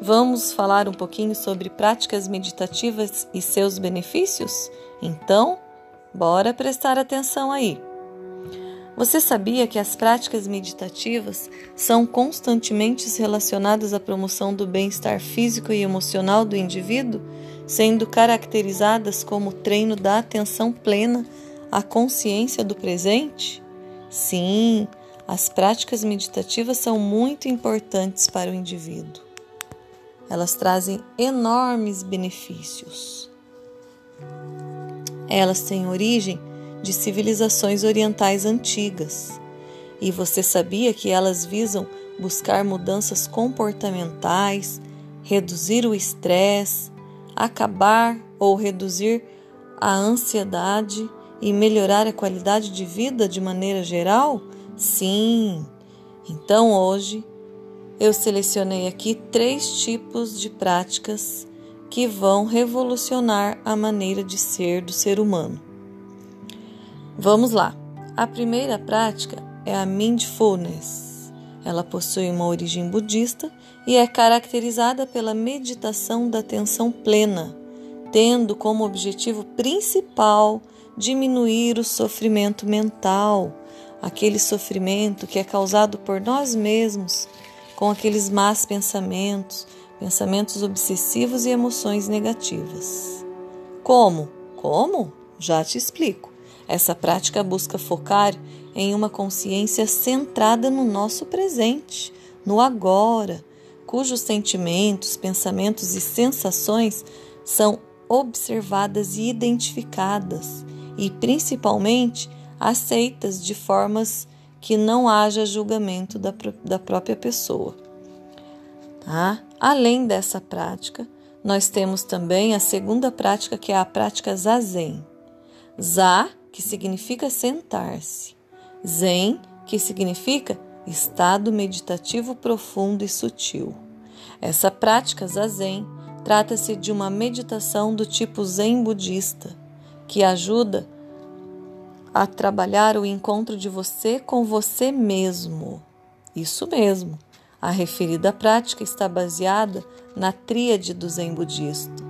Vamos falar um pouquinho sobre práticas meditativas e seus benefícios? Então, bora prestar atenção aí. Você sabia que as práticas meditativas são constantemente relacionadas à promoção do bem-estar físico e emocional do indivíduo, sendo caracterizadas como treino da atenção plena à consciência do presente? Sim, as práticas meditativas são muito importantes para o indivíduo. Elas trazem enormes benefícios. Elas têm origem de civilizações orientais antigas. E você sabia que elas visam buscar mudanças comportamentais, reduzir o estresse, acabar ou reduzir a ansiedade e melhorar a qualidade de vida de maneira geral? Sim. Então hoje eu selecionei aqui três tipos de práticas que vão revolucionar a maneira de ser do ser humano. Vamos lá. A primeira prática é a Mindfulness. Ela possui uma origem budista e é caracterizada pela meditação da atenção plena, tendo como objetivo principal diminuir o sofrimento mental, aquele sofrimento que é causado por nós mesmos com aqueles más pensamentos, pensamentos obsessivos e emoções negativas. Como? Como? Já te explico. Essa prática busca focar em uma consciência centrada no nosso presente, no agora, cujos sentimentos, pensamentos e sensações são observadas e identificadas e principalmente aceitas de formas que não haja julgamento da, da própria pessoa. Tá? Além dessa prática, nós temos também a segunda prática, que é a prática Zazen. Za que significa sentar-se. Zen, que significa estado meditativo profundo e sutil. Essa prática zazen trata-se de uma meditação do tipo zen budista, que ajuda a trabalhar o encontro de você com você mesmo. Isso mesmo. A referida prática está baseada na tríade do zen budista.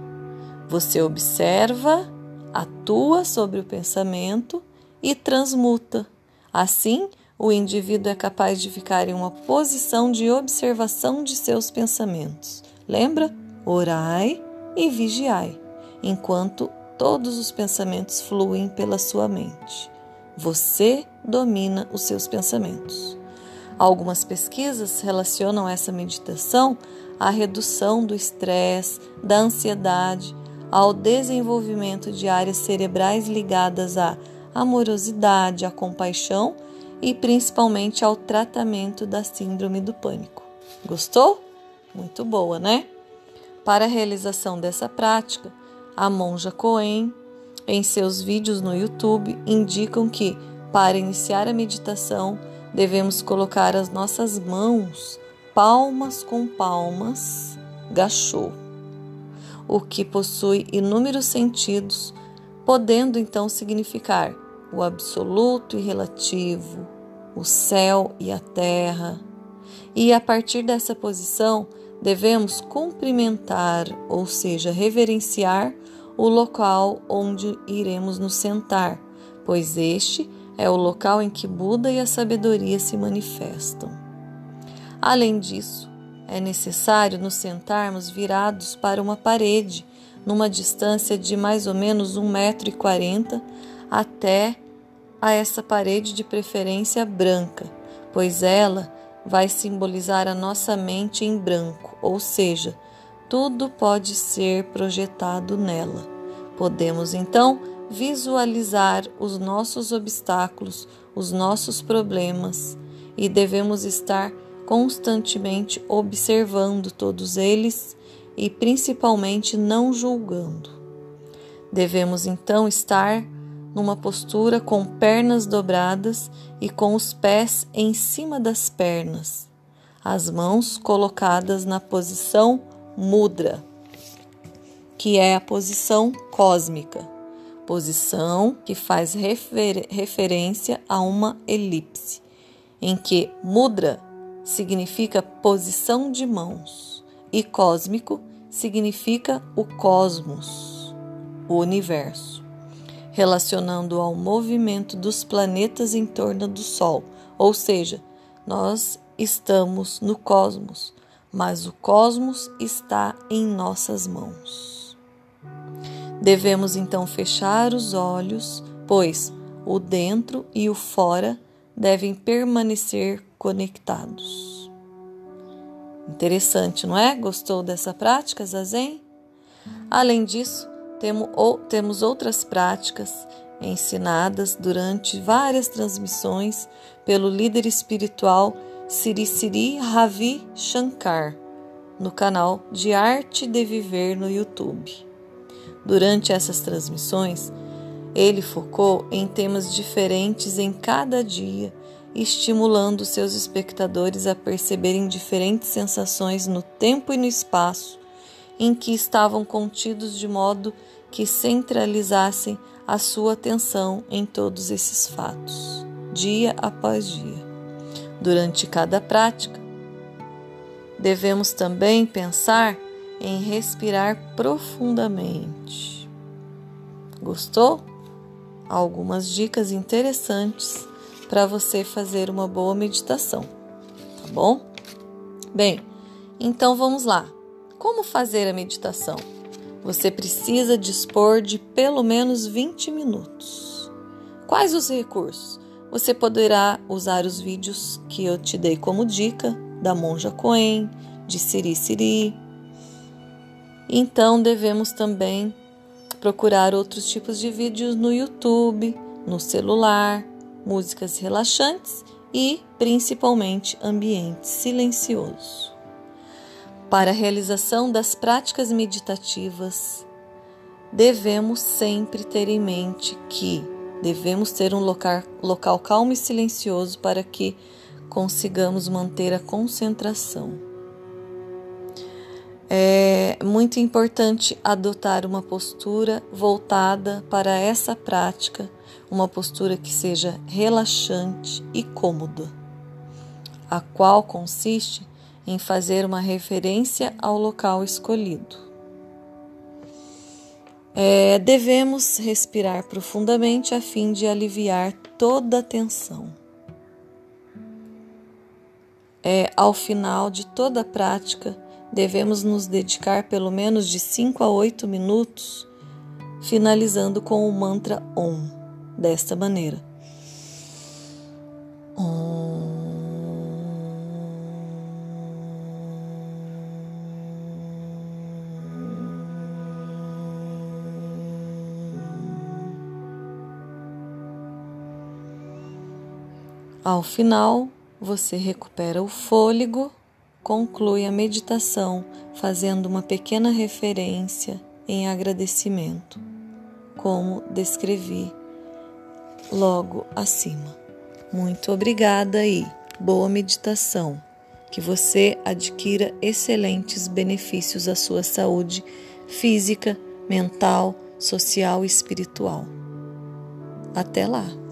Você observa, atua sobre o pensamento e transmuta. Assim, o indivíduo é capaz de ficar em uma posição de observação de seus pensamentos. Lembra? Orai e vigiai, enquanto todos os pensamentos fluem pela sua mente. Você domina os seus pensamentos. Algumas pesquisas relacionam essa meditação à redução do estresse, da ansiedade, ao desenvolvimento de áreas cerebrais ligadas à amorosidade, à compaixão e principalmente ao tratamento da síndrome do pânico. Gostou? Muito boa, né? Para a realização dessa prática, a monja Coen, em seus vídeos no YouTube, indicam que, para iniciar a meditação, devemos colocar as nossas mãos palmas com palmas, gachô o que possui inúmeros sentidos, podendo então significar o absoluto e relativo, o céu e a terra. E a partir dessa posição, devemos cumprimentar, ou seja, reverenciar o local onde iremos nos sentar, pois este é o local em que Buda e a sabedoria se manifestam. Além disso, é necessário nos sentarmos virados para uma parede, numa distância de mais ou menos 1,40m até a essa parede de preferência branca, pois ela vai simbolizar a nossa mente em branco, ou seja, tudo pode ser projetado nela. Podemos então visualizar os nossos obstáculos, os nossos problemas e devemos estar constantemente observando todos eles e principalmente não julgando. Devemos então estar numa postura com pernas dobradas e com os pés em cima das pernas, as mãos colocadas na posição mudra, que é a posição cósmica, posição que faz refer referência a uma elipse, em que mudra significa posição de mãos e cósmico significa o cosmos, o universo, relacionando ao movimento dos planetas em torno do Sol, ou seja, nós estamos no cosmos, mas o cosmos está em nossas mãos. Devemos então fechar os olhos, pois o dentro e o fora devem permanecer conectados. Interessante, não é? Gostou dessa prática, Zazen? Além disso, temos outras práticas ensinadas durante várias transmissões pelo líder espiritual Siri Siri Ravi Shankar no canal de Arte de Viver no YouTube. Durante essas transmissões, ele focou em temas diferentes em cada dia, estimulando seus espectadores a perceberem diferentes sensações no tempo e no espaço em que estavam contidos de modo que centralizassem a sua atenção em todos esses fatos, dia após dia. Durante cada prática, devemos também pensar em respirar profundamente. Gostou? Algumas dicas interessantes para você fazer uma boa meditação, tá bom? Bem, então vamos lá. Como fazer a meditação? Você precisa dispor de pelo menos 20 minutos. Quais os recursos? Você poderá usar os vídeos que eu te dei como dica da Monja Coen, de Siri Siri. Então devemos também procurar outros tipos de vídeos no YouTube, no celular, músicas relaxantes e principalmente ambiente silencioso. Para a realização das práticas meditativas, devemos sempre ter em mente que devemos ter um local, local calmo e silencioso para que consigamos manter a concentração. É muito importante adotar uma postura voltada para essa prática, uma postura que seja relaxante e cômoda, a qual consiste em fazer uma referência ao local escolhido. É, devemos respirar profundamente a fim de aliviar toda a tensão. É, ao final de toda a prática, devemos nos dedicar pelo menos de 5 a 8 minutos, finalizando com o mantra Om, desta maneira. Ao final, você recupera o fôlego, conclui a meditação fazendo uma pequena referência em agradecimento, como descrevi logo acima. Muito obrigada e boa meditação. Que você adquira excelentes benefícios à sua saúde física, mental, social e espiritual. Até lá!